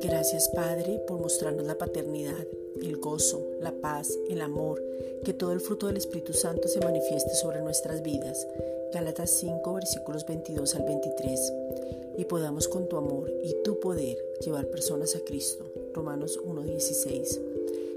Gracias Padre por mostrarnos la paternidad, el gozo, la paz, el amor, que todo el fruto del Espíritu Santo se manifieste sobre nuestras vidas. Gálatas 5 versículos 22 al 23. Y podamos con tu amor y tu poder llevar personas a Cristo. Romanos 1.16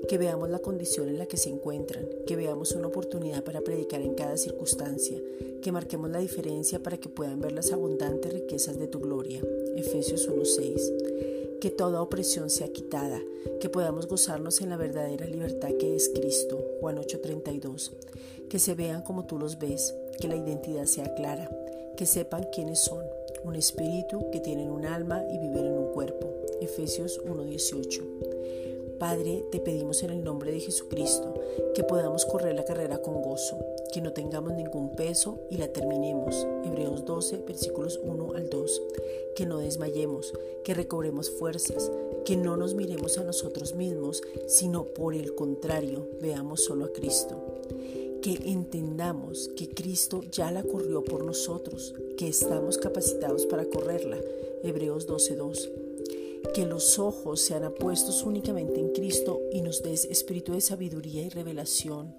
que veamos la condición en la que se encuentran, que veamos una oportunidad para predicar en cada circunstancia, que marquemos la diferencia para que puedan ver las abundantes riquezas de tu gloria. Efesios 1:6. Que toda opresión sea quitada, que podamos gozarnos en la verdadera libertad que es Cristo. Juan 8:32. Que se vean como tú los ves, que la identidad sea clara, que sepan quiénes son, un espíritu que tienen un alma y viven en un cuerpo. Efesios 1:18. Padre, te pedimos en el nombre de Jesucristo que podamos correr la carrera con gozo, que no tengamos ningún peso y la terminemos. Hebreos 12, versículos 1 al 2. Que no desmayemos, que recobremos fuerzas, que no nos miremos a nosotros mismos, sino por el contrario, veamos solo a Cristo. Que entendamos que Cristo ya la corrió por nosotros, que estamos capacitados para correrla. Hebreos 12, 2 que los ojos sean apuestos únicamente en Cristo y nos des espíritu de sabiduría y revelación,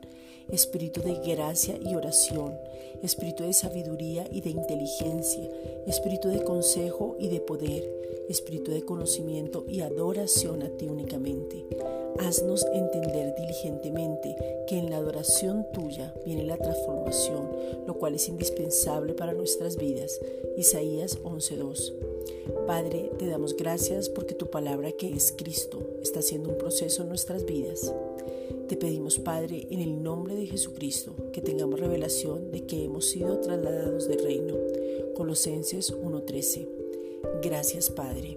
espíritu de gracia y oración, espíritu de sabiduría y de inteligencia, espíritu de consejo y de poder, espíritu de conocimiento y adoración a ti únicamente. Haznos entender diligentemente que en la adoración tuya viene la transformación, lo cual es indispensable para nuestras vidas. Isaías 11:2. Padre, te damos gracias porque tu palabra que es Cristo está haciendo un proceso en nuestras vidas. Te pedimos, Padre, en el nombre de Jesucristo, que tengamos revelación de que hemos sido trasladados del reino. Colosenses 1:13. Gracias, Padre.